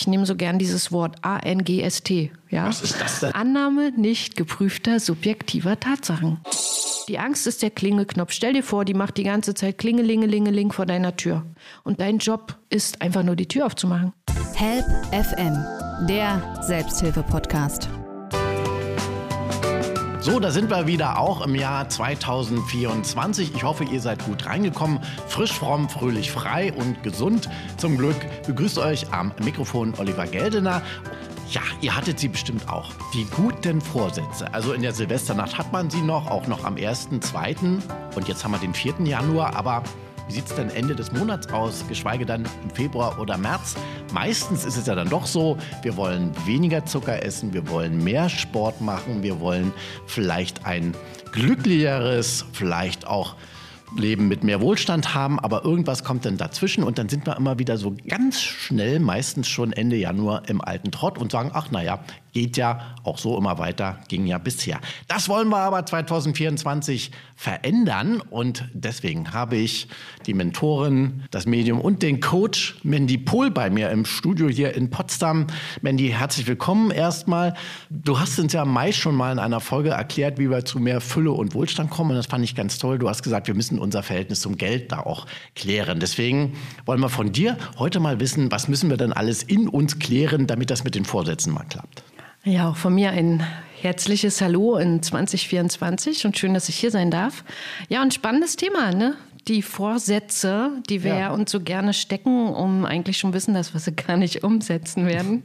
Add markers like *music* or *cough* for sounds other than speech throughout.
ich nehme so gern dieses Wort A-N-G-S-T. Ja? Was ist das denn? Annahme nicht geprüfter subjektiver Tatsachen. Die Angst ist der Klingeknopf. Stell dir vor, die macht die ganze Zeit Klingelingelingeling vor deiner Tür. Und dein Job ist einfach nur die Tür aufzumachen. Help FM, der Selbsthilfe-Podcast. So, da sind wir wieder auch im Jahr 2024. Ich hoffe, ihr seid gut reingekommen. Frisch, fromm, fröhlich, frei und gesund. Zum Glück begrüßt euch am Mikrofon Oliver Geldener. Ja, ihr hattet sie bestimmt auch. Die guten Vorsätze. Also in der Silvesternacht hat man sie noch, auch noch am 1., 2. und jetzt haben wir den 4. Januar. Aber wie sieht es denn Ende des Monats aus, geschweige dann im Februar oder März? Meistens ist es ja dann doch so, wir wollen weniger Zucker essen, wir wollen mehr Sport machen, wir wollen vielleicht ein glücklicheres, vielleicht auch Leben mit mehr Wohlstand haben, aber irgendwas kommt dann dazwischen und dann sind wir immer wieder so ganz schnell, meistens schon Ende Januar im alten Trott und sagen, ach naja, geht ja auch so immer weiter, ging ja bisher. Das wollen wir aber 2024 verändern und deswegen habe ich die Mentorin, das Medium und den Coach Mandy Pohl bei mir im Studio hier in Potsdam. Mandy, herzlich willkommen erstmal. Du hast uns ja meist schon mal in einer Folge erklärt, wie wir zu mehr Fülle und Wohlstand kommen und das fand ich ganz toll. Du hast gesagt, wir müssen unser Verhältnis zum Geld da auch klären. Deswegen wollen wir von dir heute mal wissen, was müssen wir denn alles in uns klären, damit das mit den Vorsätzen mal klappt. Ja, auch von mir ein herzliches Hallo in 2024 und schön, dass ich hier sein darf. Ja, ein spannendes Thema, ne? Die Vorsätze, die wir ja. uns so gerne stecken, um eigentlich schon wissen, dass wir sie gar nicht umsetzen werden.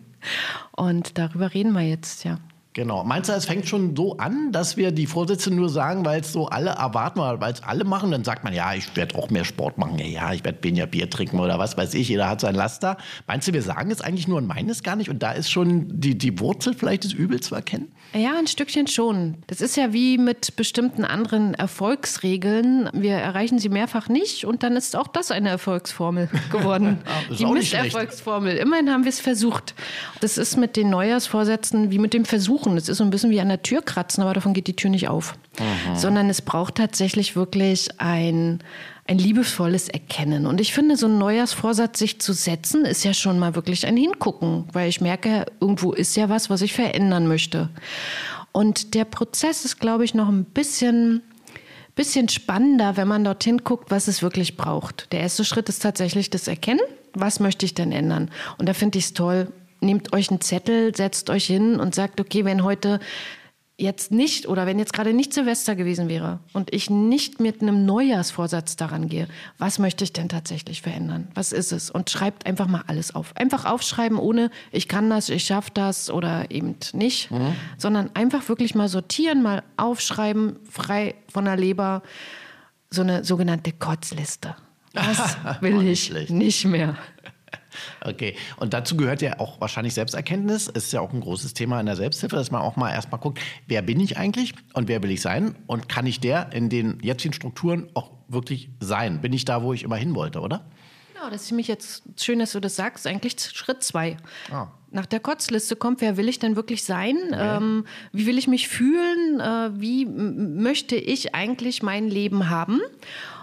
Und darüber reden wir jetzt, ja. Genau. Meinst du, es fängt schon so an, dass wir die Vorsätze nur sagen, weil es so alle erwarten, weil es alle machen? Dann sagt man, ja, ich werde auch mehr Sport machen. Ja, ich werde weniger Bier trinken oder was weiß ich. Jeder hat sein Laster. Meinst du, wir sagen es eigentlich nur und meinen es gar nicht? Und da ist schon die, die Wurzel vielleicht des Übels zu erkennen? Ja, ein Stückchen schon. Das ist ja wie mit bestimmten anderen Erfolgsregeln. Wir erreichen sie mehrfach nicht und dann ist auch das eine Erfolgsformel *laughs* geworden. die Misserfolgsformel. Immerhin haben wir es versucht. Das ist mit den Neujahrsvorsätzen wie mit dem Versuch suchen. Es ist so ein bisschen wie an der Tür kratzen, aber davon geht die Tür nicht auf. Aha. Sondern es braucht tatsächlich wirklich ein, ein liebevolles Erkennen. Und ich finde, so ein Neujahrsvorsatz sich zu setzen, ist ja schon mal wirklich ein Hingucken, weil ich merke, irgendwo ist ja was, was ich verändern möchte. Und der Prozess ist, glaube ich, noch ein bisschen bisschen spannender, wenn man dorthin guckt, was es wirklich braucht. Der erste Schritt ist tatsächlich das Erkennen. Was möchte ich denn ändern? Und da finde ich es toll, nehmt euch einen Zettel, setzt euch hin und sagt, okay, wenn heute jetzt nicht oder wenn jetzt gerade nicht Silvester gewesen wäre und ich nicht mit einem Neujahrsvorsatz daran gehe, was möchte ich denn tatsächlich verändern? Was ist es? Und schreibt einfach mal alles auf. Einfach aufschreiben, ohne ich kann das, ich schaffe das oder eben nicht, mhm. sondern einfach wirklich mal sortieren, mal aufschreiben, frei von der Leber, so eine sogenannte Kotzliste. Das *laughs* will ich nicht mehr. Okay, und dazu gehört ja auch wahrscheinlich Selbsterkenntnis. Es ist ja auch ein großes Thema in der Selbsthilfe, dass man auch mal erstmal guckt, wer bin ich eigentlich und wer will ich sein und kann ich der in den jetzigen Strukturen auch wirklich sein? Bin ich da, wo ich immer hin wollte, oder? Genau, das ist mich jetzt schön, dass du das sagst. Eigentlich Schritt zwei. Ah. Nach der Kotzliste kommt, wer will ich denn wirklich sein? Okay. Ähm, wie will ich mich fühlen? Äh, wie möchte ich eigentlich mein Leben haben?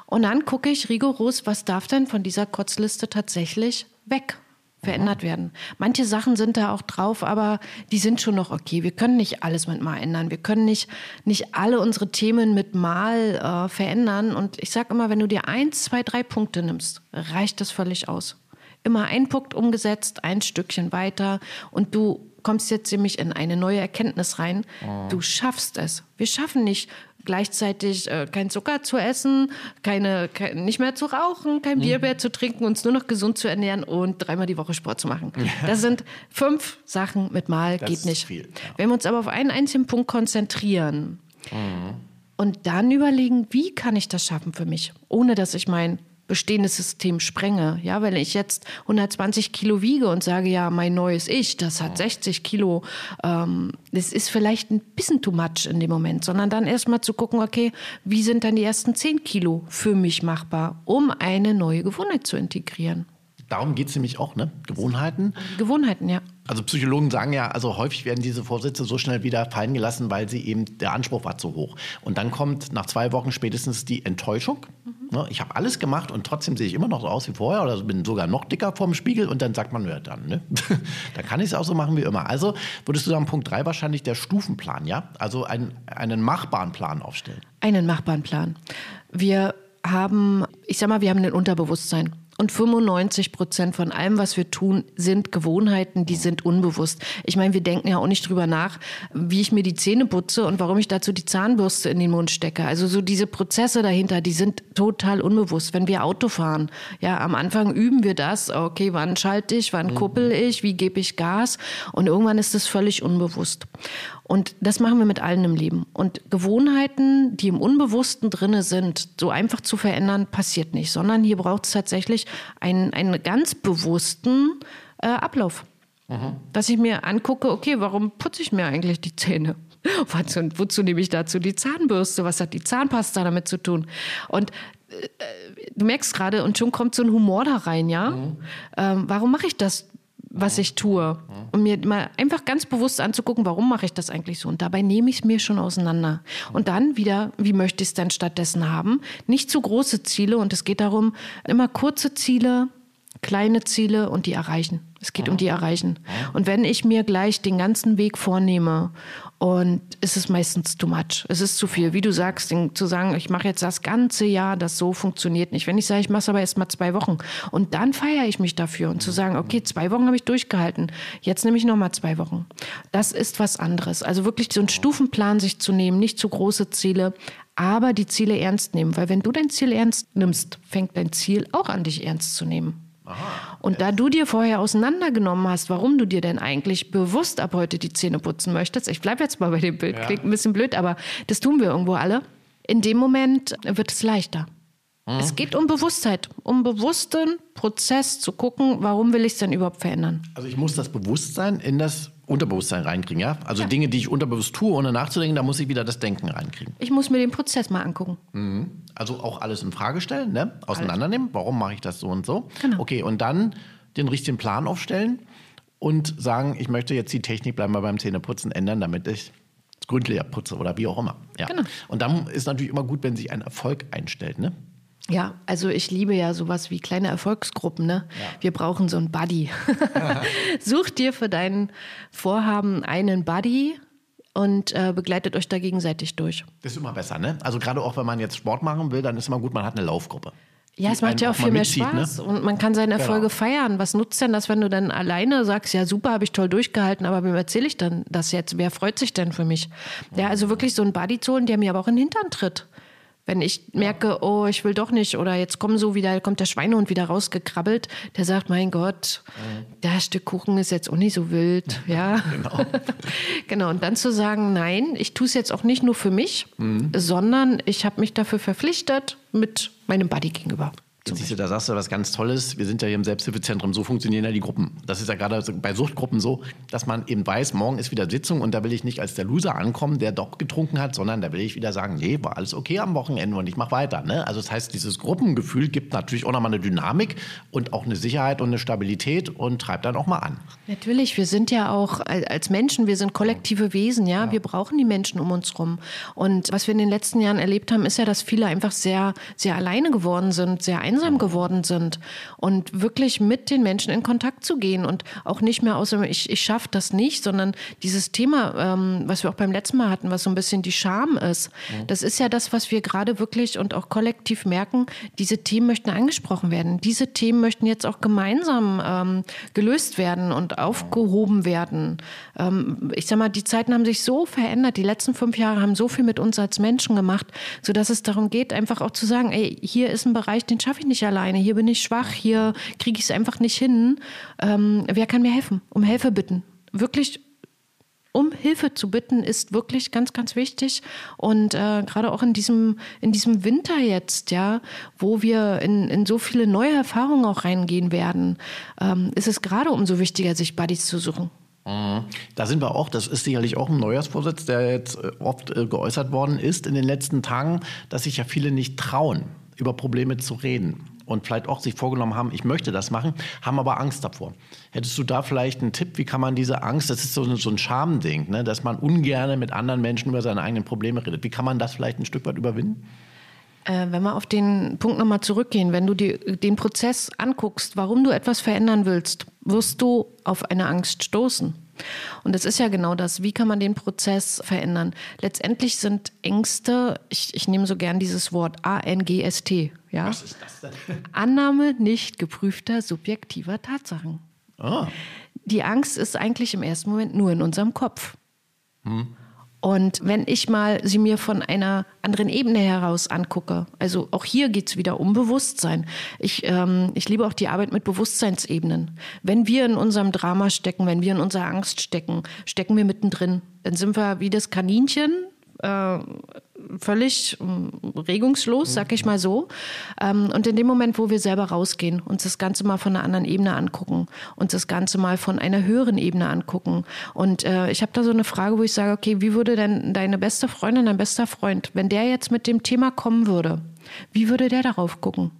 Und dann gucke ich rigoros, was darf denn von dieser Kotzliste tatsächlich weg verändert werden. Manche Sachen sind da auch drauf, aber die sind schon noch okay. Wir können nicht alles mit Mal ändern. Wir können nicht, nicht alle unsere Themen mit Mal äh, verändern. Und ich sage immer, wenn du dir eins, zwei, drei Punkte nimmst, reicht das völlig aus. Immer ein Punkt umgesetzt, ein Stückchen weiter und du kommst jetzt nämlich in eine neue Erkenntnis rein. Oh. Du schaffst es. Wir schaffen nicht gleichzeitig äh, kein Zucker zu essen, keine, kein, nicht mehr zu rauchen, kein Bier mhm. mehr zu trinken, uns nur noch gesund zu ernähren und dreimal die Woche Sport zu machen. Das sind fünf Sachen mit Mal, das geht nicht. Viel, ja. Wenn wir uns aber auf einen einzigen Punkt konzentrieren mhm. und dann überlegen, wie kann ich das schaffen für mich, ohne dass ich mein bestehendes System sprenge. Ja, wenn ich jetzt 120 Kilo wiege und sage, ja, mein neues Ich, das hat 60 Kilo, ähm, das ist vielleicht ein bisschen too much in dem Moment, sondern dann erstmal zu gucken, okay, wie sind dann die ersten 10 Kilo für mich machbar, um eine neue Gewohnheit zu integrieren. Darum geht es nämlich auch, ne? Gewohnheiten. Gewohnheiten, ja. Also Psychologen sagen ja, also häufig werden diese Vorsätze so schnell wieder fallen gelassen, weil sie eben der Anspruch war zu hoch. Und dann kommt nach zwei Wochen spätestens die Enttäuschung. Mhm? Ich habe alles gemacht und trotzdem sehe ich immer noch so aus wie vorher oder bin sogar noch dicker vorm Spiegel und dann sagt man, ja dann, ne? *laughs* dann kann ich es auch so machen wie immer. Also würdest du sagen, Punkt 3 wahrscheinlich der Stufenplan, ja? Also ein, einen machbaren Plan aufstellen. Einen machbaren Plan. Wir haben, ich sag mal, wir haben ein Unterbewusstsein. Und 95 Prozent von allem, was wir tun, sind Gewohnheiten, die sind unbewusst. Ich meine, wir denken ja auch nicht drüber nach, wie ich mir die Zähne putze und warum ich dazu die Zahnbürste in den Mund stecke. Also so diese Prozesse dahinter, die sind total unbewusst. Wenn wir Auto fahren, ja, am Anfang üben wir das. Okay, wann schalte ich, wann kuppel ich, wie gebe ich Gas? Und irgendwann ist das völlig unbewusst. Und das machen wir mit allen im Leben. Und Gewohnheiten, die im Unbewussten drinne sind, so einfach zu verändern, passiert nicht, sondern hier braucht es tatsächlich einen, einen ganz bewussten äh, Ablauf. Mhm. Dass ich mir angucke, okay, warum putze ich mir eigentlich die Zähne? *laughs* Und wozu nehme ich dazu die Zahnbürste? Was hat die Zahnpasta damit zu tun? Und äh, du merkst gerade, und schon kommt so ein Humor da rein, ja? Mhm. Ähm, warum mache ich das? Was ich tue. Um mir mal einfach ganz bewusst anzugucken, warum mache ich das eigentlich so. Und dabei nehme ich es mir schon auseinander. Und dann wieder, wie möchte ich es denn stattdessen haben? Nicht zu große Ziele. Und es geht darum, immer kurze Ziele, kleine Ziele und die erreichen. Es geht um die erreichen. Und wenn ich mir gleich den ganzen Weg vornehme und es ist meistens too much. Es ist zu viel. Wie du sagst, zu sagen, ich mache jetzt das ganze Jahr, das so funktioniert nicht. Wenn ich sage, ich mache es aber erst mal zwei Wochen und dann feiere ich mich dafür und zu sagen, okay, zwei Wochen habe ich durchgehalten, jetzt nehme ich noch mal zwei Wochen. Das ist was anderes. Also wirklich so einen Stufenplan sich zu nehmen, nicht zu große Ziele, aber die Ziele ernst nehmen. Weil wenn du dein Ziel ernst nimmst, fängt dein Ziel auch an, dich ernst zu nehmen. Aha, und da du dir vorher auseinandergenommen hast, warum du dir denn eigentlich bewusst ab heute die Zähne putzen möchtest, ich bleibe jetzt mal bei dem Bild, ja. klingt ein bisschen blöd, aber das tun wir irgendwo alle, in dem Moment wird es leichter. Mhm. Es geht um Bewusstheit, um bewussten Prozess zu gucken, warum will ich es denn überhaupt verändern. Also ich muss das Bewusstsein in das Unterbewusstsein reinkriegen, ja? Also ja. Dinge, die ich unterbewusst tue, ohne nachzudenken, da muss ich wieder das Denken reinkriegen. Ich muss mir den Prozess mal angucken. Mhm. Also auch alles in Frage stellen, ne? Auseinandernehmen, warum mache ich das so und so? Genau. Okay, und dann den richtigen Plan aufstellen und sagen, ich möchte jetzt die Technik, bleiben wir beim Zähneputzen, ändern, damit ich gründlicher putze oder wie auch immer. Ja. Genau. Und dann ist natürlich immer gut, wenn sich ein Erfolg einstellt, ne? Ja, also ich liebe ja sowas wie kleine Erfolgsgruppen. Ne? Ja. Wir brauchen so einen Buddy. *laughs* Such dir für dein Vorhaben einen Buddy und äh, begleitet euch da gegenseitig durch. Das ist immer besser, ne? Also gerade auch, wenn man jetzt Sport machen will, dann ist immer gut, man hat eine Laufgruppe. Ja, es macht ja auch viel mehr mitzieht, ne? Spaß ne? und man kann seine Erfolge genau. feiern. Was nutzt denn das, wenn du dann alleine sagst, ja super, habe ich toll durchgehalten, aber wem erzähle ich dann das jetzt? Wer freut sich denn für mich? Ja, also wirklich so einen Buddy zu holen, der mir aber auch in den Hintern tritt. Wenn ich merke, oh, ich will doch nicht, oder jetzt kommen so wieder, kommt der Schweinehund wieder rausgekrabbelt, der sagt, mein Gott, mhm. das Stück Kuchen ist jetzt auch nicht so wild, *laughs* ja. genau. *laughs* genau. Und dann zu sagen, nein, ich tue es jetzt auch nicht nur für mich, mhm. sondern ich habe mich dafür verpflichtet mit meinem Buddy gegenüber. Jetzt siehst du, da sagst du was ganz Tolles. Wir sind ja hier im Selbsthilfezentrum, so funktionieren ja die Gruppen. Das ist ja gerade bei Suchtgruppen so, dass man eben weiß, morgen ist wieder Sitzung und da will ich nicht als der Loser ankommen, der doch getrunken hat, sondern da will ich wieder sagen, nee, war alles okay am Wochenende und ich mache weiter. Ne? Also das heißt, dieses Gruppengefühl gibt natürlich auch nochmal eine Dynamik und auch eine Sicherheit und eine Stabilität und treibt dann auch mal an. Natürlich, wir sind ja auch als Menschen, wir sind kollektive Wesen, ja? ja. Wir brauchen die Menschen um uns rum. Und was wir in den letzten Jahren erlebt haben, ist ja, dass viele einfach sehr, sehr alleine geworden sind, sehr einsam geworden sind und wirklich mit den Menschen in Kontakt zu gehen und auch nicht mehr außer ich, ich schaffe das nicht, sondern dieses Thema, ähm, was wir auch beim letzten Mal hatten, was so ein bisschen die Scham ist, mhm. das ist ja das, was wir gerade wirklich und auch kollektiv merken, diese Themen möchten angesprochen werden. Diese Themen möchten jetzt auch gemeinsam ähm, gelöst werden und aufgehoben werden. Ähm, ich sag mal, die Zeiten haben sich so verändert, die letzten fünf Jahre haben so viel mit uns als Menschen gemacht, sodass es darum geht, einfach auch zu sagen, ey, hier ist ein Bereich, den schaffe ich nicht alleine, hier bin ich schwach, hier kriege ich es einfach nicht hin. Ähm, wer kann mir helfen? Um Hilfe bitten. Wirklich um Hilfe zu bitten, ist wirklich ganz, ganz wichtig. Und äh, gerade auch in diesem, in diesem Winter jetzt, ja, wo wir in, in so viele neue Erfahrungen auch reingehen werden, ähm, ist es gerade umso wichtiger, sich Buddies zu suchen. Mhm. Da sind wir auch, das ist sicherlich auch ein Neujahrsvorsitz, der jetzt äh, oft äh, geäußert worden ist in den letzten Tagen, dass sich ja viele nicht trauen, über Probleme zu reden und vielleicht auch sich vorgenommen haben, ich möchte das machen, haben aber Angst davor. Hättest du da vielleicht einen Tipp, wie kann man diese Angst, das ist so, so ein Schamding, ne, dass man ungern mit anderen Menschen über seine eigenen Probleme redet, wie kann man das vielleicht ein Stück weit überwinden? Äh, wenn wir auf den Punkt nochmal zurückgehen, wenn du dir den Prozess anguckst, warum du etwas verändern willst, wirst du auf eine Angst stoßen. Und das ist ja genau das. Wie kann man den Prozess verändern? Letztendlich sind Ängste, ich, ich nehme so gern dieses Wort A-N-G-S-T. Ja? Was ist das denn? *laughs* Annahme nicht geprüfter subjektiver Tatsachen. Oh. Die Angst ist eigentlich im ersten Moment nur in unserem Kopf. Hm. Und wenn ich mal sie mir von einer anderen Ebene heraus angucke, also auch hier geht es wieder um Bewusstsein. Ich, ähm, ich liebe auch die Arbeit mit Bewusstseinsebenen. Wenn wir in unserem Drama stecken, wenn wir in unserer Angst stecken, stecken wir mittendrin. Dann sind wir wie das Kaninchen, äh, völlig äh, regungslos, sag ich mal so. Ähm, und in dem Moment, wo wir selber rausgehen, uns das Ganze mal von einer anderen Ebene angucken, uns das Ganze mal von einer höheren Ebene angucken. Und äh, ich habe da so eine Frage, wo ich sage, okay, wie würde denn deine beste Freundin, dein bester Freund, wenn der jetzt mit dem Thema kommen würde, wie würde der darauf gucken?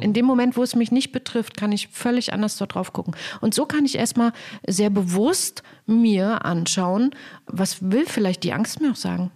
In dem Moment, wo es mich nicht betrifft, kann ich völlig anders dort drauf gucken. Und so kann ich erstmal sehr bewusst mir anschauen, was will vielleicht die Angst mir auch sagen?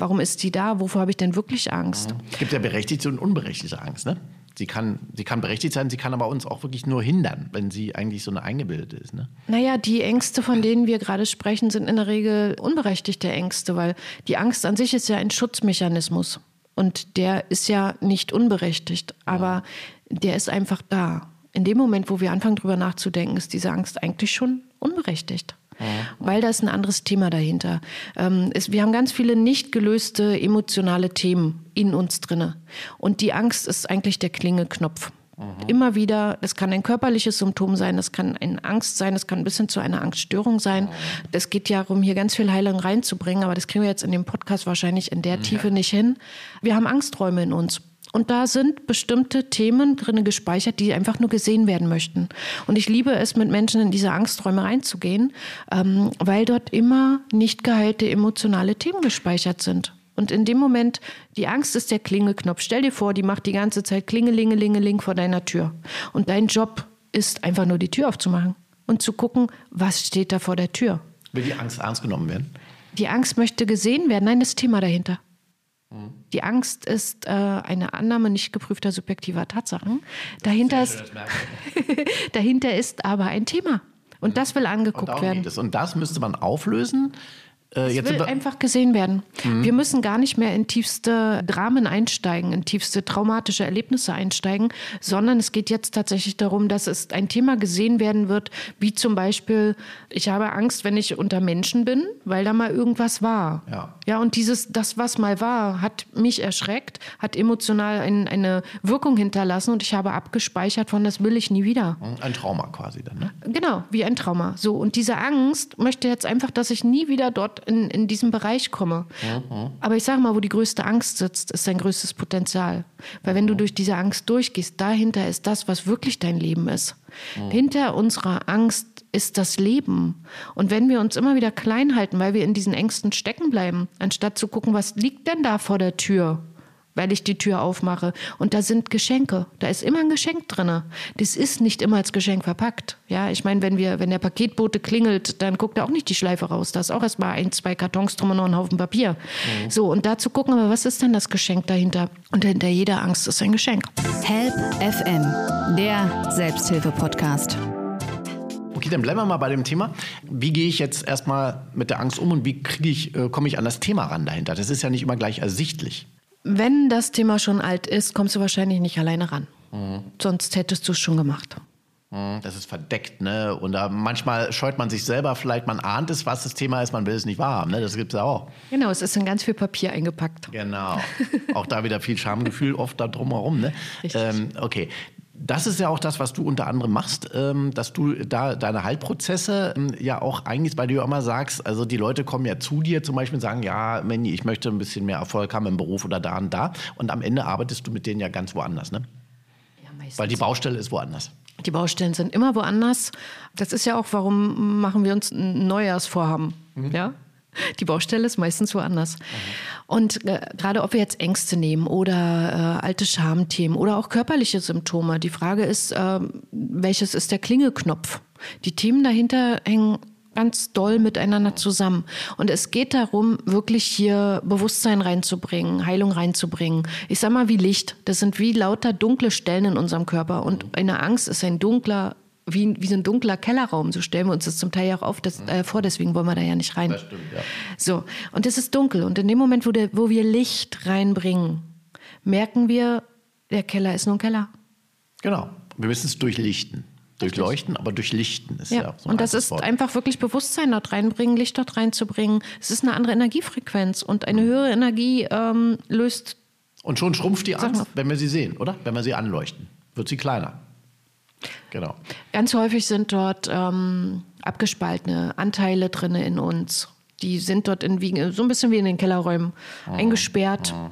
Warum ist die da? Wovor habe ich denn wirklich Angst? Es gibt ja berechtigte und unberechtigte Angst, ne? Sie kann, sie kann berechtigt sein, sie kann aber uns auch wirklich nur hindern, wenn sie eigentlich so eine eingebildete ist. Ne? Naja, die Ängste, von denen wir gerade sprechen, sind in der Regel unberechtigte Ängste, weil die Angst an sich ist ja ein Schutzmechanismus. Und der ist ja nicht unberechtigt, aber der ist einfach da. In dem Moment, wo wir anfangen, darüber nachzudenken, ist diese Angst eigentlich schon unberechtigt. Ja. Weil da ist ein anderes Thema dahinter. Ähm, es, wir haben ganz viele nicht gelöste emotionale Themen in uns drinne. Und die Angst ist eigentlich der Klingeknopf. Mhm. Immer wieder, das kann ein körperliches Symptom sein, das kann eine Angst sein, das kann ein bisschen zu einer Angststörung sein. Es mhm. geht ja darum, hier ganz viel Heilung reinzubringen, aber das kriegen wir jetzt in dem Podcast wahrscheinlich in der mhm. Tiefe nicht hin. Wir haben Angsträume in uns. Und da sind bestimmte Themen drin gespeichert, die einfach nur gesehen werden möchten. Und ich liebe es, mit Menschen in diese Angsträume reinzugehen, ähm, weil dort immer nicht geheilte emotionale Themen gespeichert sind. Und in dem Moment, die Angst ist der Klingelknopf. Stell dir vor, die macht die ganze Zeit Klingelingelingeling vor deiner Tür. Und dein Job ist einfach nur die Tür aufzumachen und zu gucken, was steht da vor der Tür. Will die Angst ernst genommen werden? Die Angst möchte gesehen werden. Nein, das Thema dahinter. Die Angst ist äh, eine Annahme nicht geprüfter subjektiver Tatsachen. Dahinter, ist, *laughs* dahinter ist aber ein Thema. Und das will angeguckt und werden. Und das müsste man auflösen äh, es will einfach gesehen werden. Mhm. Wir müssen gar nicht mehr in tiefste Dramen einsteigen, in tiefste traumatische Erlebnisse einsteigen, sondern es geht jetzt tatsächlich darum, dass es ein Thema gesehen werden wird, wie zum Beispiel, ich habe Angst, wenn ich unter Menschen bin, weil da mal irgendwas war. Ja, ja und dieses, das, was mal war, hat mich erschreckt, hat emotional ein, eine Wirkung hinterlassen und ich habe abgespeichert von, das will ich nie wieder. Ein Trauma quasi dann, ne? Genau, wie ein Trauma. So, und diese Angst möchte jetzt einfach, dass ich nie wieder dort in, in diesem Bereich komme. Mhm. Aber ich sage mal, wo die größte Angst sitzt, ist dein größtes Potenzial. Weil wenn du durch diese Angst durchgehst, dahinter ist das, was wirklich dein Leben ist. Mhm. Hinter unserer Angst ist das Leben. Und wenn wir uns immer wieder klein halten, weil wir in diesen Ängsten stecken bleiben, anstatt zu gucken, was liegt denn da vor der Tür? Weil ich die Tür aufmache. Und da sind Geschenke. Da ist immer ein Geschenk drin. Das ist nicht immer als Geschenk verpackt. Ja, ich meine, wenn wir, wenn der Paketbote klingelt, dann guckt er auch nicht die Schleife raus. Da ist auch erstmal ein, zwei Kartons drum und noch ein Haufen Papier. Mhm. So, und da zu gucken, aber was ist denn das Geschenk dahinter? Und hinter jeder Angst ist ein Geschenk. Help FM, der Selbsthilfe-Podcast. Okay, dann bleiben wir mal bei dem Thema. Wie gehe ich jetzt erstmal mit der Angst um und wie kriege ich, äh, komme ich an das Thema ran dahinter? Das ist ja nicht immer gleich ersichtlich wenn das Thema schon alt ist, kommst du wahrscheinlich nicht alleine ran. Mhm. Sonst hättest du es schon gemacht. Mhm, das ist verdeckt, ne? Und da manchmal scheut man sich selber, vielleicht man ahnt es, was das Thema ist, man will es nicht wahrhaben, ne? Das gibt es ja auch. Genau, es ist in ganz viel Papier eingepackt. Genau. *laughs* auch da wieder viel Schamgefühl oft da drumherum, ne? Richtig. Ähm, okay das ist ja auch das, was du unter anderem machst, ähm, dass du da deine Heilprozesse ähm, ja auch eigentlich, weil du ja immer sagst, also die Leute kommen ja zu dir zum Beispiel und sagen, ja, Manny, ich möchte ein bisschen mehr Erfolg haben im Beruf oder da und da. Und am Ende arbeitest du mit denen ja ganz woanders, ne? Ja, meistens. Weil die Baustelle ist woanders. Die Baustellen sind immer woanders. Das ist ja auch, warum machen wir uns ein Neujahrsvorhaben, mhm. ja? Die Baustelle ist meistens woanders. Mhm. Und äh, gerade ob wir jetzt Ängste nehmen oder äh, alte Schamthemen oder auch körperliche Symptome, die Frage ist, äh, welches ist der Klingelknopf? Die Themen dahinter hängen ganz doll miteinander zusammen. Und es geht darum, wirklich hier Bewusstsein reinzubringen, Heilung reinzubringen. Ich sag mal wie Licht. Das sind wie lauter dunkle Stellen in unserem Körper. Und eine Angst ist ein dunkler wie, wie so ein dunkler Kellerraum, so stellen wir uns das zum Teil ja auch auf, das, äh, vor, deswegen wollen wir da ja nicht rein. Das stimmt, ja. So, und es ist dunkel. Und in dem Moment, wo, der, wo wir Licht reinbringen, merken wir, der Keller ist nur ein Keller. Genau. Wir müssen es durchlichten. Durchleuchten, aber durchlichten ist ja. ja so und das ist Wort. einfach wirklich Bewusstsein dort reinbringen, Licht dort reinzubringen. Es ist eine andere Energiefrequenz und eine höhere Energie ähm, löst. Und schon schrumpft die Angst, wenn wir sie sehen, oder? Wenn wir sie anleuchten, wird sie kleiner. Genau. Ganz häufig sind dort ähm, abgespaltene Anteile drin in uns. Die sind dort in, wie, so ein bisschen wie in den Kellerräumen oh. eingesperrt. Oh.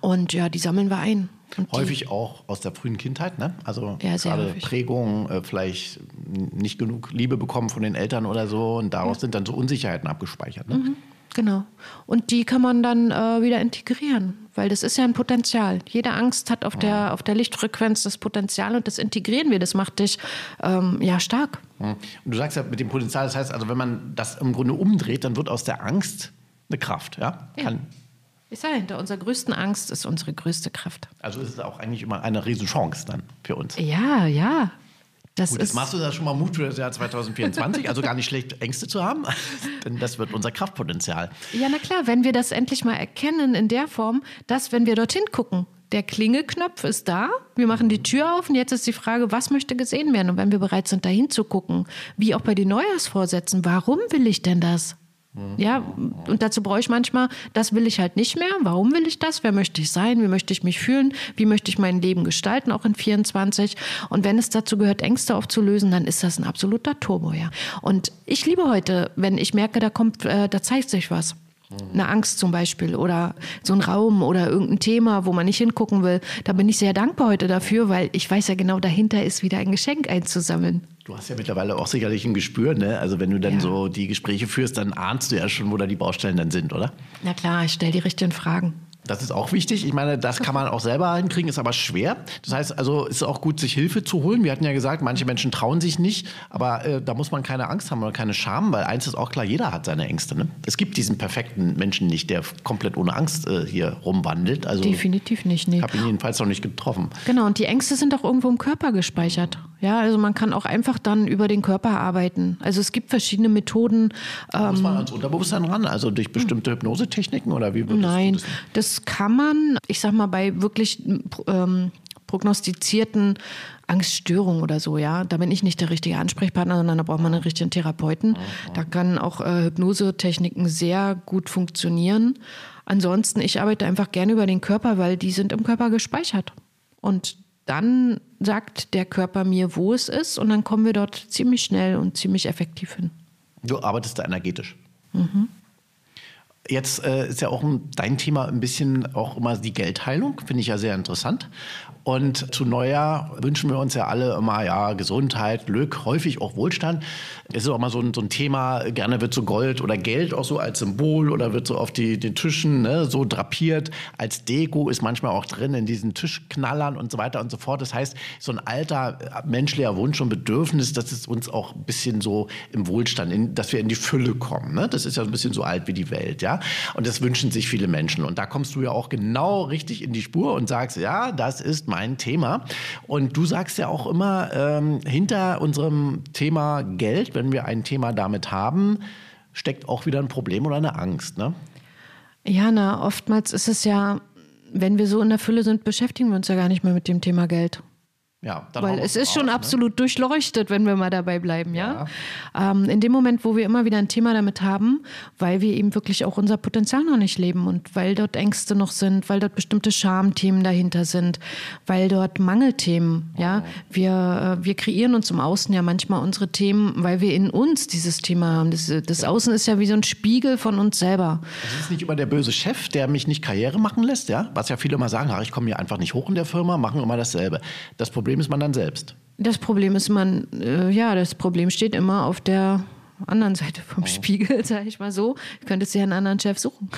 Und ja, die sammeln wir ein. Und häufig auch aus der frühen Kindheit, ne? Also ja, gerade häufig. Prägung, äh, vielleicht nicht genug Liebe bekommen von den Eltern oder so. Und daraus ja. sind dann so Unsicherheiten abgespeichert. Ne? Mhm. Genau. Und die kann man dann äh, wieder integrieren, weil das ist ja ein Potenzial. Jede Angst hat auf, der, auf der Lichtfrequenz das Potenzial und das integrieren wir. Das macht dich ähm, ja stark. Und du sagst ja mit dem Potenzial, das heißt also, wenn man das im Grunde umdreht, dann wird aus der Angst eine Kraft. Ja? ja. ich sage, hinter unserer größten Angst ist unsere größte Kraft. Also ist es auch eigentlich immer eine Riesenchance dann für uns. Ja, ja. Das Gut, jetzt machst du da schon mal Mut für das Jahr 2024, also gar nicht schlecht, Ängste zu haben, *laughs* denn das wird unser Kraftpotenzial. Ja, na klar, wenn wir das endlich mal erkennen in der Form, dass, wenn wir dorthin gucken, der Klingelknopf ist da, wir machen die Tür auf und jetzt ist die Frage, was möchte gesehen werden? Und wenn wir bereit sind, dahin zu gucken, wie auch bei den Neujahrsvorsätzen, warum will ich denn das? Ja, und dazu brauche ich manchmal, das will ich halt nicht mehr. Warum will ich das? Wer möchte ich sein? Wie möchte ich mich fühlen? Wie möchte ich mein Leben gestalten, auch in 24? Und wenn es dazu gehört, Ängste aufzulösen, dann ist das ein absoluter Turbo, ja. Und ich liebe heute, wenn ich merke, da kommt, äh, da zeigt sich was eine Angst zum Beispiel oder so ein Raum oder irgendein Thema, wo man nicht hingucken will. Da bin ich sehr dankbar heute dafür, weil ich weiß ja genau, dahinter ist wieder ein Geschenk einzusammeln. Du hast ja mittlerweile auch sicherlich ein Gespür, ne? Also wenn du dann ja. so die Gespräche führst, dann ahnst du ja schon, wo da die Baustellen dann sind, oder? Na klar, ich stelle die richtigen Fragen. Das ist auch wichtig. Ich meine, das kann man auch selber hinkriegen, ist aber schwer. Das heißt also, ist auch gut, sich Hilfe zu holen. Wir hatten ja gesagt, manche Menschen trauen sich nicht, aber äh, da muss man keine Angst haben oder keine Scham, weil eins ist auch klar, jeder hat seine Ängste. Ne? Es gibt diesen perfekten Menschen nicht, der komplett ohne Angst äh, hier rumwandelt. Also, Definitiv nicht. Nee. Ich habe ihn jedenfalls noch nicht getroffen. Genau, und die Ängste sind auch irgendwo im Körper gespeichert. Ja, also man kann auch einfach dann über den Körper arbeiten. Also es gibt verschiedene Methoden. Da muss man ähm, ans Unterbewusstsein ran, also durch bestimmte Hypnosetechniken oder wie Nein, das, das kann man, ich sag mal, bei wirklich ähm, prognostizierten Angststörungen oder so, ja, da bin ich nicht der richtige Ansprechpartner, sondern da braucht man einen richtigen Therapeuten. Da können auch äh, Hypnosetechniken sehr gut funktionieren. Ansonsten, ich arbeite einfach gerne über den Körper, weil die sind im Körper gespeichert. Und dann sagt der Körper mir, wo es ist und dann kommen wir dort ziemlich schnell und ziemlich effektiv hin. Du arbeitest da energetisch. Mhm. Jetzt äh, ist ja auch dein Thema ein bisschen auch immer die Geldheilung, finde ich ja sehr interessant. Und zu Neujahr wünschen wir uns ja alle immer ja Gesundheit, Glück, häufig auch Wohlstand. Es ist auch mal so ein, so ein Thema, gerne wird so Gold oder Geld auch so als Symbol oder wird so auf die, den Tischen ne, so drapiert. Als Deko ist manchmal auch drin in diesen Tischknallern und so weiter und so fort. Das heißt, so ein alter menschlicher Wunsch und Bedürfnis, dass es uns auch ein bisschen so im Wohlstand, in, dass wir in die Fülle kommen. Ne? Das ist ja ein bisschen so alt wie die Welt, ja. Und das wünschen sich viele Menschen. Und da kommst du ja auch genau richtig in die Spur und sagst, ja, das ist mein Thema. Und du sagst ja auch immer, ähm, hinter unserem Thema Geld, wenn wir ein Thema damit haben, steckt auch wieder ein Problem oder eine Angst, ne? Ja, na, oftmals ist es ja, wenn wir so in der Fülle sind, beschäftigen wir uns ja gar nicht mehr mit dem Thema Geld. Ja, Weil es ist schon ne? absolut durchleuchtet, wenn wir mal dabei bleiben, ja. ja. Ähm, in dem Moment, wo wir immer wieder ein Thema damit haben, weil wir eben wirklich auch unser Potenzial noch nicht leben und weil dort Ängste noch sind, weil dort bestimmte Schamthemen dahinter sind, weil dort Mangelthemen, oh. ja. Wir, äh, wir kreieren uns im Außen ja manchmal unsere Themen, weil wir in uns dieses Thema haben. Das, das ja. Außen ist ja wie so ein Spiegel von uns selber. Es ist nicht immer der böse Chef, der mich nicht Karriere machen lässt, ja. Was ja viele immer sagen, ich komme hier einfach nicht hoch in der Firma, machen immer dasselbe. Das Problem Problem ist man dann selbst. Das Problem ist man, äh, ja, das Problem steht immer auf der anderen Seite vom oh. Spiegel, *laughs* sage ich mal so. Ich könnte ja einen anderen Chef suchen.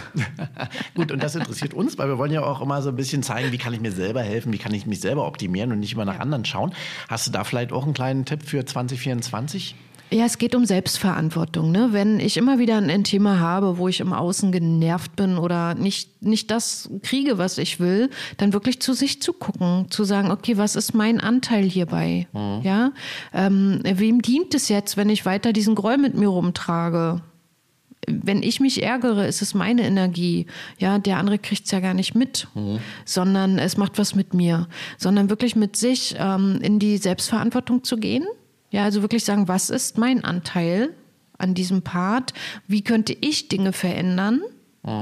*laughs* Gut, und das interessiert uns, weil wir wollen ja auch immer so ein bisschen zeigen, wie kann ich mir selber helfen, wie kann ich mich selber optimieren und nicht immer nach ja. anderen schauen. Hast du da vielleicht auch einen kleinen Tipp für 2024? Ja, es geht um Selbstverantwortung. Ne? Wenn ich immer wieder ein Thema habe, wo ich im Außen genervt bin oder nicht, nicht das kriege, was ich will, dann wirklich zu sich zu gucken, zu sagen, okay, was ist mein Anteil hierbei? Mhm. Ja, ähm, wem dient es jetzt, wenn ich weiter diesen Groll mit mir rumtrage? wenn ich mich ärgere, ist es meine Energie. Ja, der andere kriegt es ja gar nicht mit, mhm. sondern es macht was mit mir. Sondern wirklich mit sich ähm, in die Selbstverantwortung zu gehen ja, also wirklich sagen, was ist mein Anteil an diesem Part? Wie könnte ich Dinge verändern?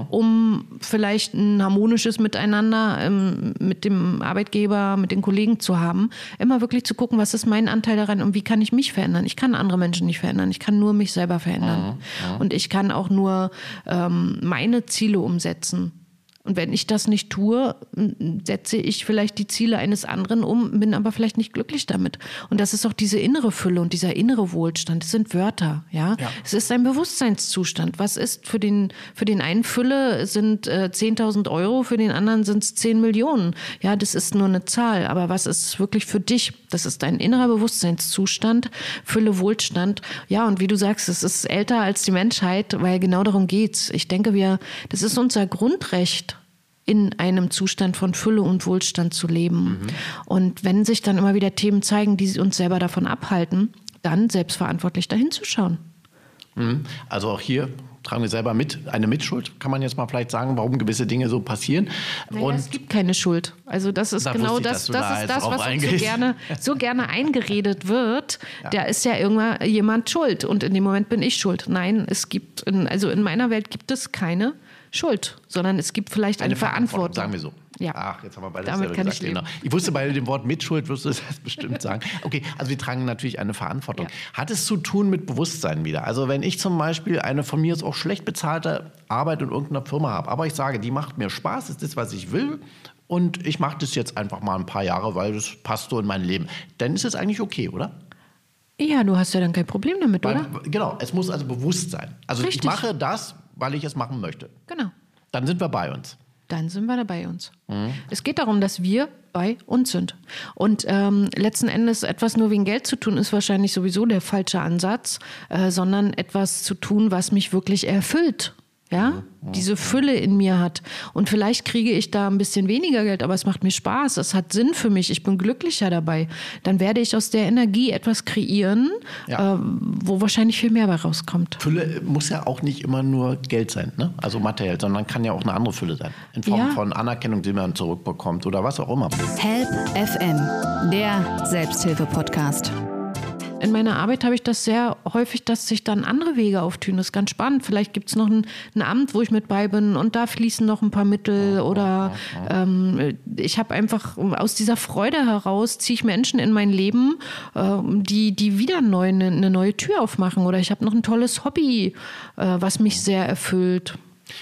um vielleicht ein harmonisches Miteinander ähm, mit dem Arbeitgeber, mit den Kollegen zu haben. Immer wirklich zu gucken, was ist mein Anteil daran und wie kann ich mich verändern. Ich kann andere Menschen nicht verändern, ich kann nur mich selber verändern. Mhm. Und ich kann auch nur ähm, meine Ziele umsetzen. Und wenn ich das nicht tue, setze ich vielleicht die Ziele eines anderen um, bin aber vielleicht nicht glücklich damit. Und das ist auch diese innere Fülle und dieser innere Wohlstand. Das sind Wörter, ja. ja. Es ist ein Bewusstseinszustand. Was ist für den, für den einen Fülle sind äh, 10.000 Euro, für den anderen sind es 10 Millionen. Ja, das ist nur eine Zahl. Aber was ist wirklich für dich? Das ist ein innerer Bewusstseinszustand, Fülle, Wohlstand. Ja, und wie du sagst, es ist älter als die Menschheit, weil genau darum geht's. Ich denke, wir, das ist unser Grundrecht in einem Zustand von Fülle und Wohlstand zu leben. Mhm. Und wenn sich dann immer wieder Themen zeigen, die uns selber davon abhalten, dann selbstverantwortlich dahin zu schauen. Mhm. Also auch hier tragen wir selber mit, eine Mitschuld, kann man jetzt mal vielleicht sagen, warum gewisse Dinge so passieren. Naja, und es gibt keine Schuld. Also das ist da genau ich, das, das da ist das, was uns so gerne, so gerne eingeredet wird. Ja. Da ist ja irgendwann jemand schuld und in dem Moment bin ich schuld. Nein, es gibt, in, also in meiner Welt gibt es keine Schuld, sondern es gibt vielleicht eine, eine Verantwortung. Sagen wir so. Ja. Ach, jetzt haben wir beide Damit kann gesagt. Ich, genau. ich wusste bei dem Wort Mitschuld, wirst du das *laughs* bestimmt sagen. Okay, also wir tragen natürlich eine Verantwortung. Ja. Hat es zu tun mit Bewusstsein wieder? Also wenn ich zum Beispiel eine von mir auch schlecht bezahlte Arbeit in irgendeiner Firma habe, aber ich sage, die macht mir Spaß, ist das, was ich will, und ich mache das jetzt einfach mal ein paar Jahre, weil das passt so in mein Leben, dann ist es eigentlich okay, oder? Ja, du hast ja dann kein Problem damit, weil, oder? Genau, es muss also bewusst sein. Also Richtig. ich mache das, weil ich es machen möchte. Genau. Dann sind wir bei uns. Dann sind wir da bei uns. Mhm. Es geht darum, dass wir bei uns sind. Und ähm, letzten Endes etwas nur wegen Geld zu tun, ist wahrscheinlich sowieso der falsche Ansatz, äh, sondern etwas zu tun, was mich wirklich erfüllt ja, diese Fülle in mir hat. Und vielleicht kriege ich da ein bisschen weniger Geld, aber es macht mir Spaß, es hat Sinn für mich, ich bin glücklicher dabei. Dann werde ich aus der Energie etwas kreieren, ja. äh, wo wahrscheinlich viel mehr bei rauskommt. Fülle muss ja auch nicht immer nur Geld sein, ne? also materiell, sondern kann ja auch eine andere Fülle sein. In Form ja. von Anerkennung, die man zurückbekommt oder was auch immer. Help FM, der Selbsthilfe-Podcast in meiner Arbeit habe ich das sehr häufig, dass sich dann andere Wege auftun. Das ist ganz spannend. Vielleicht gibt es noch ein, ein, Amt, wo ich mit bei bin und da fließen noch ein paar Mittel oder ähm, ich habe einfach aus dieser Freude heraus ziehe ich Menschen in mein Leben, äh, die, die wieder neu, eine, eine neue Tür aufmachen oder ich habe noch ein tolles Hobby, äh, was mich sehr erfüllt.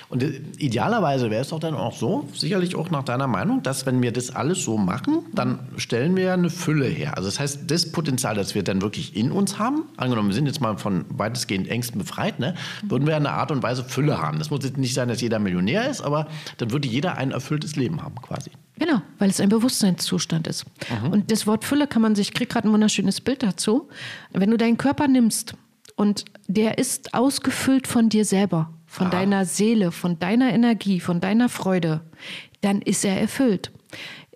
Und idealerweise wäre es doch dann auch so, sicherlich auch nach deiner Meinung, dass wenn wir das alles so machen, dann stellen wir eine Fülle her. Also das heißt, das Potenzial, das wir dann wirklich in uns haben, angenommen, wir sind jetzt mal von weitestgehend Ängsten befreit, ne, würden wir eine Art und Weise Fülle haben. Das muss jetzt nicht sein, dass jeder Millionär ist, aber dann würde jeder ein erfülltes Leben haben quasi. Genau, weil es ein Bewusstseinszustand ist. Mhm. Und das Wort Fülle kann man sich, ich kriege gerade ein wunderschönes Bild dazu. Wenn du deinen Körper nimmst und der ist ausgefüllt von dir selber, von ah. deiner Seele, von deiner Energie, von deiner Freude, dann ist er erfüllt.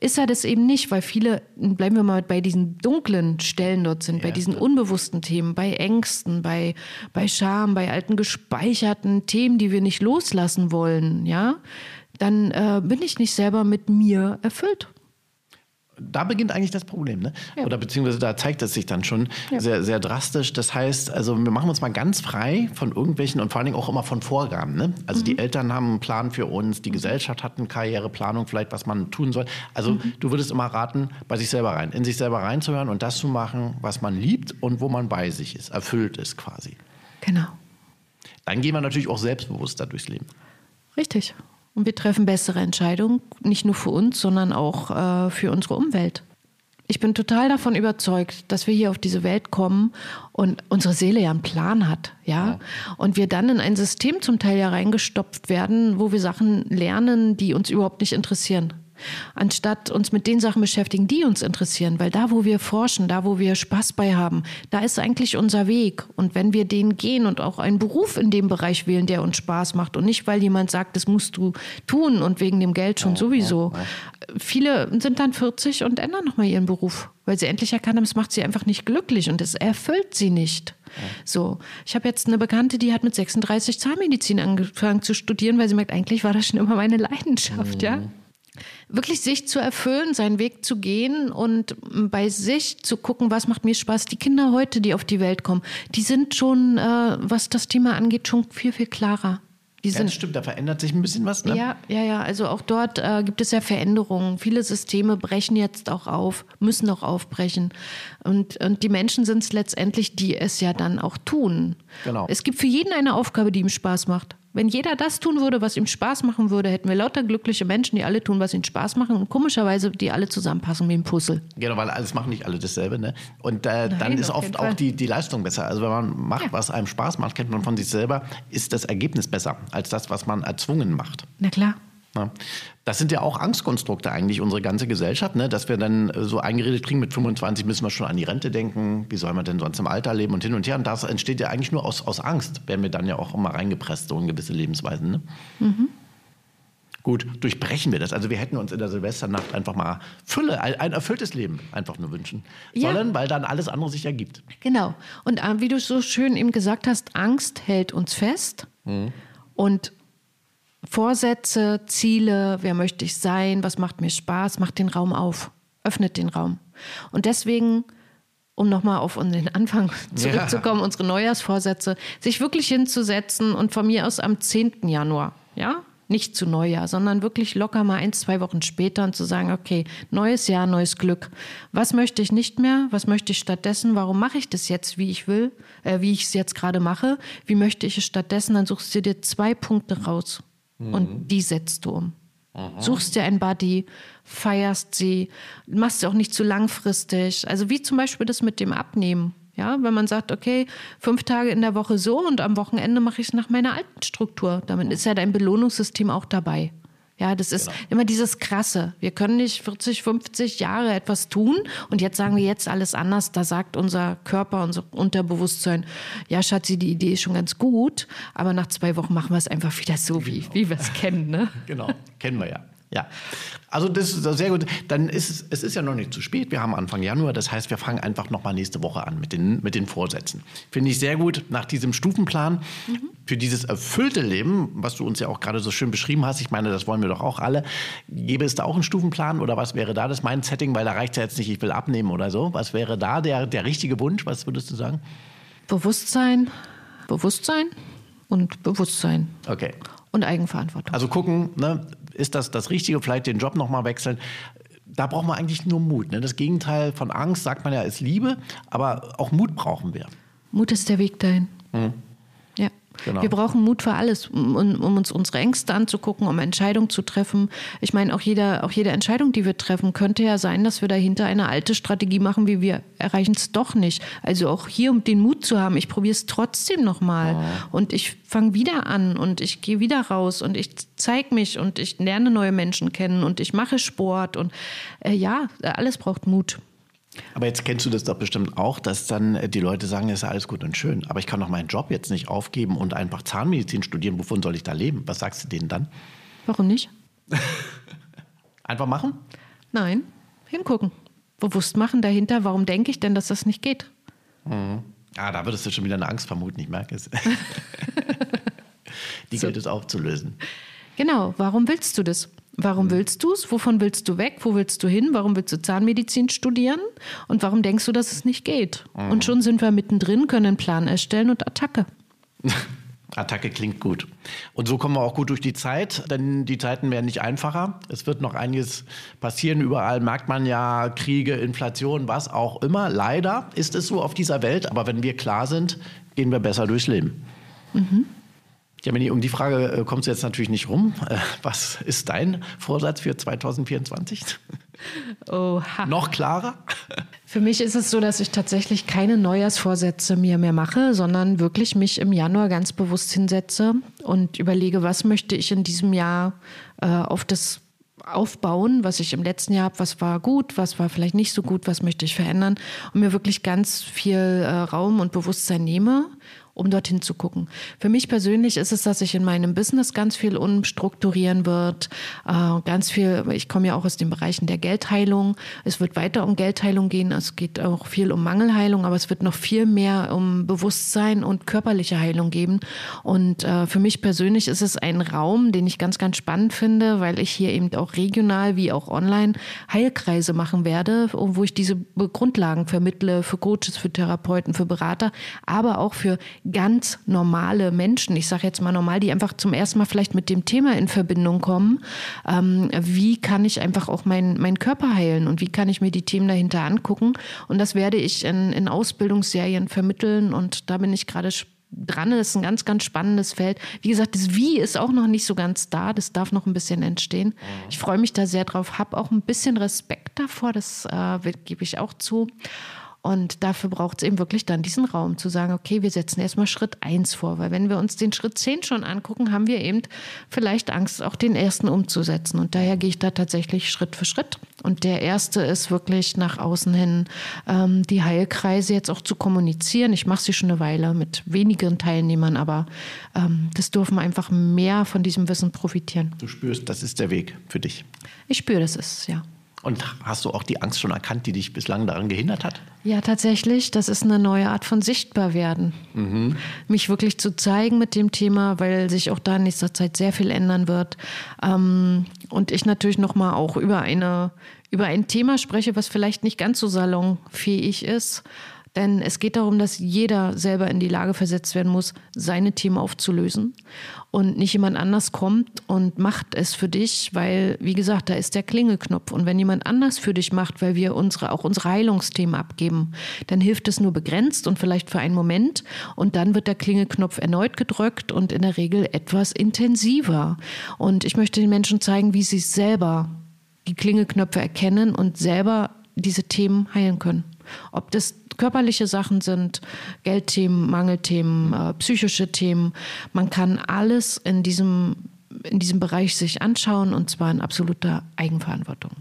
Ist er das eben nicht, weil viele, bleiben wir mal bei diesen dunklen Stellen dort sind, ja, bei diesen unbewussten Themen, bei Ängsten, bei, bei Scham, bei alten gespeicherten Themen, die wir nicht loslassen wollen, ja, dann äh, bin ich nicht selber mit mir erfüllt da beginnt eigentlich das Problem, ne? Ja. Oder beziehungsweise da zeigt es sich dann schon ja. sehr, sehr drastisch. Das heißt, also wir machen uns mal ganz frei von irgendwelchen und vor allen Dingen auch immer von Vorgaben. Ne? Also mhm. die Eltern haben einen Plan für uns, die Gesellschaft hat eine Karriereplanung, vielleicht was man tun soll. Also mhm. du würdest immer raten, bei sich selber rein, in sich selber reinzuhören und das zu machen, was man liebt und wo man bei sich ist, erfüllt ist quasi. Genau. Dann gehen wir natürlich auch selbstbewusster durchs Leben. Richtig. Und wir treffen bessere Entscheidungen, nicht nur für uns, sondern auch äh, für unsere Umwelt. Ich bin total davon überzeugt, dass wir hier auf diese Welt kommen und unsere Seele ja einen Plan hat, ja. Und wir dann in ein System zum Teil ja reingestopft werden, wo wir Sachen lernen, die uns überhaupt nicht interessieren. Anstatt uns mit den Sachen beschäftigen, die uns interessieren. Weil da, wo wir forschen, da, wo wir Spaß bei haben, da ist eigentlich unser Weg. Und wenn wir den gehen und auch einen Beruf in dem Bereich wählen, der uns Spaß macht und nicht, weil jemand sagt, das musst du tun und wegen dem Geld schon sowieso. Viele sind dann 40 und ändern nochmal ihren Beruf, weil sie endlich erkannt haben, es macht sie einfach nicht glücklich und es erfüllt sie nicht. So, ich habe jetzt eine Bekannte, die hat mit 36 Zahnmedizin angefangen zu studieren, weil sie merkt, eigentlich war das schon immer meine Leidenschaft, mhm. ja. Wirklich sich zu erfüllen, seinen Weg zu gehen und bei sich zu gucken, was macht mir Spaß. Die Kinder heute, die auf die Welt kommen, die sind schon, äh, was das Thema angeht, schon viel, viel klarer. Die sind, ja, das stimmt, da verändert sich ein bisschen was. Ne? Ja, ja, ja. Also auch dort äh, gibt es ja Veränderungen. Viele Systeme brechen jetzt auch auf, müssen auch aufbrechen. Und, und die Menschen sind es letztendlich, die es ja dann auch tun. Genau. Es gibt für jeden eine Aufgabe, die ihm Spaß macht. Wenn jeder das tun würde, was ihm Spaß machen würde, hätten wir lauter glückliche Menschen, die alle tun, was ihnen Spaß machen und komischerweise die alle zusammenpassen wie ein Puzzle. Genau, weil alles machen nicht alle dasselbe. Ne? Und äh, Nein, dann ist oft auch die, die Leistung besser. Also wenn man macht, ja. was einem Spaß macht, kennt man von sich selber, ist das Ergebnis besser als das, was man erzwungen macht. Na klar. Das sind ja auch Angstkonstrukte eigentlich, unsere ganze Gesellschaft, ne? dass wir dann äh, so eingeredet kriegen, mit 25 müssen wir schon an die Rente denken, wie soll man denn sonst im Alter leben und hin und her. Und das entsteht ja eigentlich nur aus, aus Angst, werden wir dann ja auch immer reingepresst, so in gewisse Lebensweisen. Ne? Mhm. Gut, durchbrechen wir das. Also wir hätten uns in der Silvesternacht einfach mal Fülle, ein erfülltes Leben einfach nur wünschen ja. sollen, weil dann alles andere sich ergibt. Genau. Und äh, wie du so schön eben gesagt hast, Angst hält uns fest. Mhm. Und Vorsätze, Ziele, wer möchte ich sein, was macht mir Spaß, macht den Raum auf, öffnet den Raum. Und deswegen, um nochmal auf den Anfang *laughs* zurückzukommen, ja. unsere Neujahrsvorsätze, sich wirklich hinzusetzen und von mir aus am 10. Januar, ja, nicht zu Neujahr, sondern wirklich locker mal ein, zwei Wochen später und zu sagen, okay, neues Jahr, neues Glück. Was möchte ich nicht mehr? Was möchte ich stattdessen? Warum mache ich das jetzt, wie ich will, äh, wie ich es jetzt gerade mache? Wie möchte ich es stattdessen? Dann suchst du dir zwei Punkte raus mhm. und die setzt du um. Mhm. Suchst dir ein Buddy, feierst sie, machst sie auch nicht zu langfristig. Also wie zum Beispiel das mit dem Abnehmen. Ja, wenn man sagt, okay, fünf Tage in der Woche so und am Wochenende mache ich es nach meiner alten Struktur. Damit ist ja dein Belohnungssystem auch dabei. Ja, das ist genau. immer dieses Krasse. Wir können nicht 40, 50 Jahre etwas tun und jetzt sagen wir jetzt alles anders. Da sagt unser Körper, unser Unterbewusstsein, ja, Schatzi, die Idee ist schon ganz gut, aber nach zwei Wochen machen wir es einfach wieder so, wie, genau. wie wir es kennen. Ne? *laughs* Genau, kennen wir ja. Ja, also das ist sehr gut. Dann ist es, es ist ja noch nicht zu spät. Wir haben Anfang Januar, das heißt, wir fangen einfach noch mal nächste Woche an mit den, mit den Vorsätzen. Finde ich sehr gut nach diesem Stufenplan mhm. Für dieses erfüllte Leben, was du uns ja auch gerade so schön beschrieben hast. Ich meine, das wollen wir doch auch alle. Gäbe es da auch einen Stufenplan oder was wäre da das Mindsetting? Weil da reicht ja jetzt nicht, ich will abnehmen oder so. Was wäre da der, der richtige Wunsch? Was würdest du sagen? Bewusstsein, Bewusstsein und Bewusstsein. Okay. Und Eigenverantwortung. Also gucken, ne, ist das das Richtige, vielleicht den Job nochmal wechseln. Da braucht man eigentlich nur Mut. Ne? Das Gegenteil von Angst, sagt man ja, ist Liebe, aber auch Mut brauchen wir. Mut ist der Weg dahin. Mhm. Genau. Wir brauchen Mut für alles, um, um, uns unsere Ängste anzugucken, um Entscheidungen zu treffen. Ich meine, auch, jeder, auch jede Entscheidung, die wir treffen, könnte ja sein, dass wir dahinter eine alte Strategie machen, wie wir erreichen es doch nicht. Also auch hier, um den Mut zu haben, ich probiere es trotzdem nochmal oh. und ich fange wieder an und ich gehe wieder raus und ich zeige mich und ich lerne neue Menschen kennen und ich mache Sport und äh, ja, alles braucht Mut. Aber jetzt kennst du das doch bestimmt auch, dass dann äh, die Leute sagen, es ist alles gut und schön, aber ich kann doch meinen Job jetzt nicht aufgeben und einfach Zahnmedizin studieren. Wovon soll ich da leben? Was sagst du denen dann? Warum nicht? *laughs* einfach machen? Nein, hingucken. Bewusst machen dahinter, warum denke ich denn, dass das nicht geht? Mhm. Ah, da würdest du schon wieder eine Angst vermuten, ich merke es. *laughs* die so. gilt es aufzulösen. Genau, warum willst du das? Warum willst du es? Wovon willst du weg? Wo willst du hin? Warum willst du Zahnmedizin studieren? Und warum denkst du, dass es nicht geht? Mhm. Und schon sind wir mittendrin, können einen Plan erstellen und Attacke. *laughs* Attacke klingt gut. Und so kommen wir auch gut durch die Zeit, denn die Zeiten werden nicht einfacher. Es wird noch einiges passieren. Überall merkt man ja Kriege, Inflation, was auch immer. Leider ist es so auf dieser Welt, aber wenn wir klar sind, gehen wir besser durchs Leben. Mhm. Jamini, um die Frage äh, kommst du jetzt natürlich nicht rum. Äh, was ist dein Vorsatz für 2024? Oha. Noch klarer? Für mich ist es so, dass ich tatsächlich keine Neujahrsvorsätze mir mehr mache, sondern wirklich mich im Januar ganz bewusst hinsetze und überlege, was möchte ich in diesem Jahr äh, auf das aufbauen, was ich im letzten Jahr habe, was war gut, was war vielleicht nicht so gut, was möchte ich verändern und mir wirklich ganz viel äh, Raum und Bewusstsein nehme um dorthin zu gucken. Für mich persönlich ist es, dass ich in meinem Business ganz viel umstrukturieren wird, äh, ganz viel, ich komme ja auch aus den Bereichen der Geldheilung. Es wird weiter um Geldheilung gehen, es geht auch viel um Mangelheilung, aber es wird noch viel mehr um Bewusstsein und körperliche Heilung geben. Und äh, für mich persönlich ist es ein Raum, den ich ganz, ganz spannend finde, weil ich hier eben auch regional wie auch online Heilkreise machen werde, wo ich diese Grundlagen vermittle für Coaches, für Therapeuten, für Berater, aber auch für ganz normale Menschen, ich sage jetzt mal normal, die einfach zum ersten Mal vielleicht mit dem Thema in Verbindung kommen. Ähm, wie kann ich einfach auch meinen mein Körper heilen und wie kann ich mir die Themen dahinter angucken? Und das werde ich in, in Ausbildungsserien vermitteln und da bin ich gerade dran. Das ist ein ganz, ganz spannendes Feld. Wie gesagt, das Wie ist auch noch nicht so ganz da. Das darf noch ein bisschen entstehen. Ich freue mich da sehr drauf, habe auch ein bisschen Respekt davor, das äh, gebe ich auch zu. Und dafür braucht es eben wirklich dann diesen Raum zu sagen, okay, wir setzen erstmal Schritt eins vor, weil wenn wir uns den Schritt zehn schon angucken, haben wir eben vielleicht Angst, auch den ersten umzusetzen. Und daher gehe ich da tatsächlich Schritt für Schritt. Und der erste ist wirklich nach außen hin ähm, die Heilkreise jetzt auch zu kommunizieren. Ich mache sie schon eine Weile mit wenigen Teilnehmern, aber ähm, das dürfen einfach mehr von diesem Wissen profitieren. Du spürst, das ist der Weg für dich. Ich spüre, das ist ja. Und hast du auch die Angst schon erkannt, die dich bislang daran gehindert hat? Ja, tatsächlich. Das ist eine neue Art von Sichtbarwerden. Mhm. Mich wirklich zu zeigen mit dem Thema, weil sich auch da in nächster Zeit sehr viel ändern wird. Ähm, und ich natürlich nochmal auch über eine über ein Thema spreche, was vielleicht nicht ganz so salonfähig ist, denn es geht darum, dass jeder selber in die Lage versetzt werden muss, seine Themen aufzulösen. Und nicht jemand anders kommt und macht es für dich, weil, wie gesagt, da ist der Klingelknopf. Und wenn jemand anders für dich macht, weil wir unsere, auch unsere Heilungsthemen abgeben, dann hilft es nur begrenzt und vielleicht für einen Moment. Und dann wird der Klingelknopf erneut gedrückt und in der Regel etwas intensiver. Und ich möchte den Menschen zeigen, wie sie selber die Klingelknöpfe erkennen und selber diese Themen heilen können. Ob das körperliche Sachen sind, Geldthemen, Mangelthemen, äh, psychische Themen. Man kann alles in diesem, in diesem Bereich sich anschauen und zwar in absoluter Eigenverantwortung.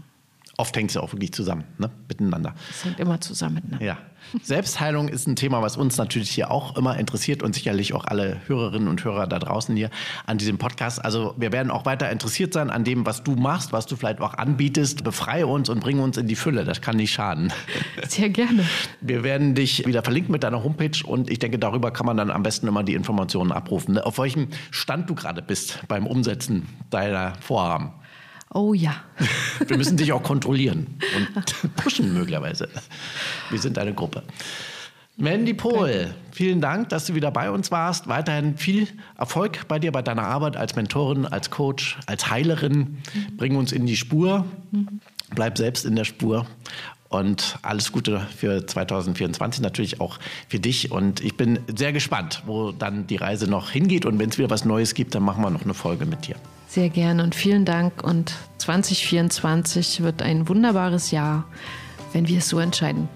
Oft hängt es ja auch wirklich zusammen, ne? miteinander. Es hängt immer zusammen miteinander. Ja. Selbstheilung ist ein Thema, was uns natürlich hier auch immer interessiert und sicherlich auch alle Hörerinnen und Hörer da draußen hier an diesem Podcast. Also wir werden auch weiter interessiert sein an dem, was du machst, was du vielleicht auch anbietest. Befreie uns und bringe uns in die Fülle. Das kann nicht schaden. Sehr gerne. Wir werden dich wieder verlinken mit deiner Homepage und ich denke, darüber kann man dann am besten immer die Informationen abrufen. Ne? Auf welchem Stand du gerade bist beim Umsetzen deiner Vorhaben. Oh ja. *laughs* Wir müssen dich auch kontrollieren und *laughs* pushen möglicherweise. Wir sind eine Gruppe. Mandy Pohl, vielen Dank, dass du wieder bei uns warst. Weiterhin viel Erfolg bei dir, bei deiner Arbeit als Mentorin, als Coach, als Heilerin. Bring uns in die Spur. Bleib selbst in der Spur. Und alles Gute für 2024, natürlich auch für dich. Und ich bin sehr gespannt, wo dann die Reise noch hingeht. Und wenn es wieder was Neues gibt, dann machen wir noch eine Folge mit dir. Sehr gerne und vielen Dank. Und 2024 wird ein wunderbares Jahr, wenn wir es so entscheiden.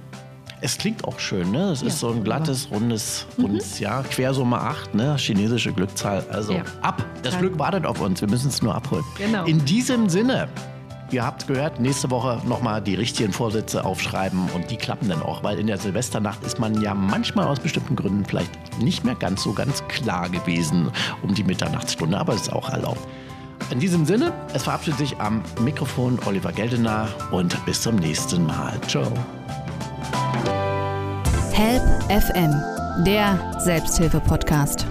Es klingt auch schön, ne? Es ja, ist so ein glattes, rundes, mhm. rundes mhm. Jahr. Quersumme 8, ne? Chinesische Glückzahl. Also ja. ab. Das Glück wartet auf uns. Wir müssen es nur abholen. Genau. In diesem Sinne. Ihr habt gehört, nächste Woche nochmal die richtigen Vorsätze aufschreiben und die klappen dann auch, weil in der Silvesternacht ist man ja manchmal aus bestimmten Gründen vielleicht nicht mehr ganz so ganz klar gewesen um die Mitternachtsstunde, aber es ist auch erlaubt. In diesem Sinne, es verabschiedet sich am Mikrofon Oliver Geldener und bis zum nächsten Mal. Ciao. Help FM, der Selbsthilfe-Podcast.